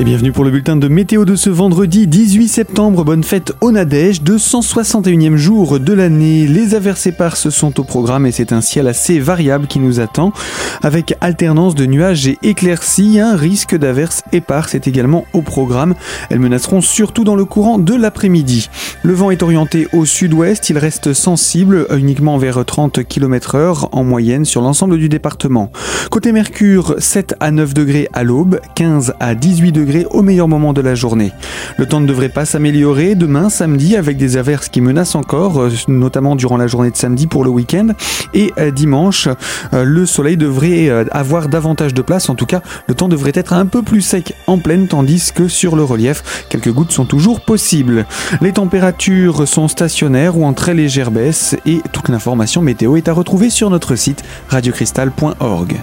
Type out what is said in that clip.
Et bienvenue pour le bulletin de météo de ce vendredi 18 septembre. Bonne fête au Nadège, 261e jour de l'année. Les averses éparses sont au programme et c'est un ciel assez variable qui nous attend. Avec alternance de nuages et éclaircies, un risque d'averses éparses est également au programme. Elles menaceront surtout dans le courant de l'après-midi. Le vent est orienté au sud-ouest, il reste sensible uniquement vers 30 km heure en moyenne sur l'ensemble du département. Côté Mercure, 7 à 9 degrés à l'aube, 15 à 18 degrés au meilleur moment de la journée. Le temps ne devrait pas s'améliorer demain samedi avec des averses qui menacent encore, euh, notamment durant la journée de samedi pour le week-end. Et euh, dimanche, euh, le soleil devrait avoir davantage de place. En tout cas, le temps devrait être un peu plus sec en pleine, tandis que sur le relief, quelques gouttes sont toujours possibles. Les températures sont stationnaires ou en très légère baisse et toute l'information météo est à retrouver sur notre site radiocristal.org.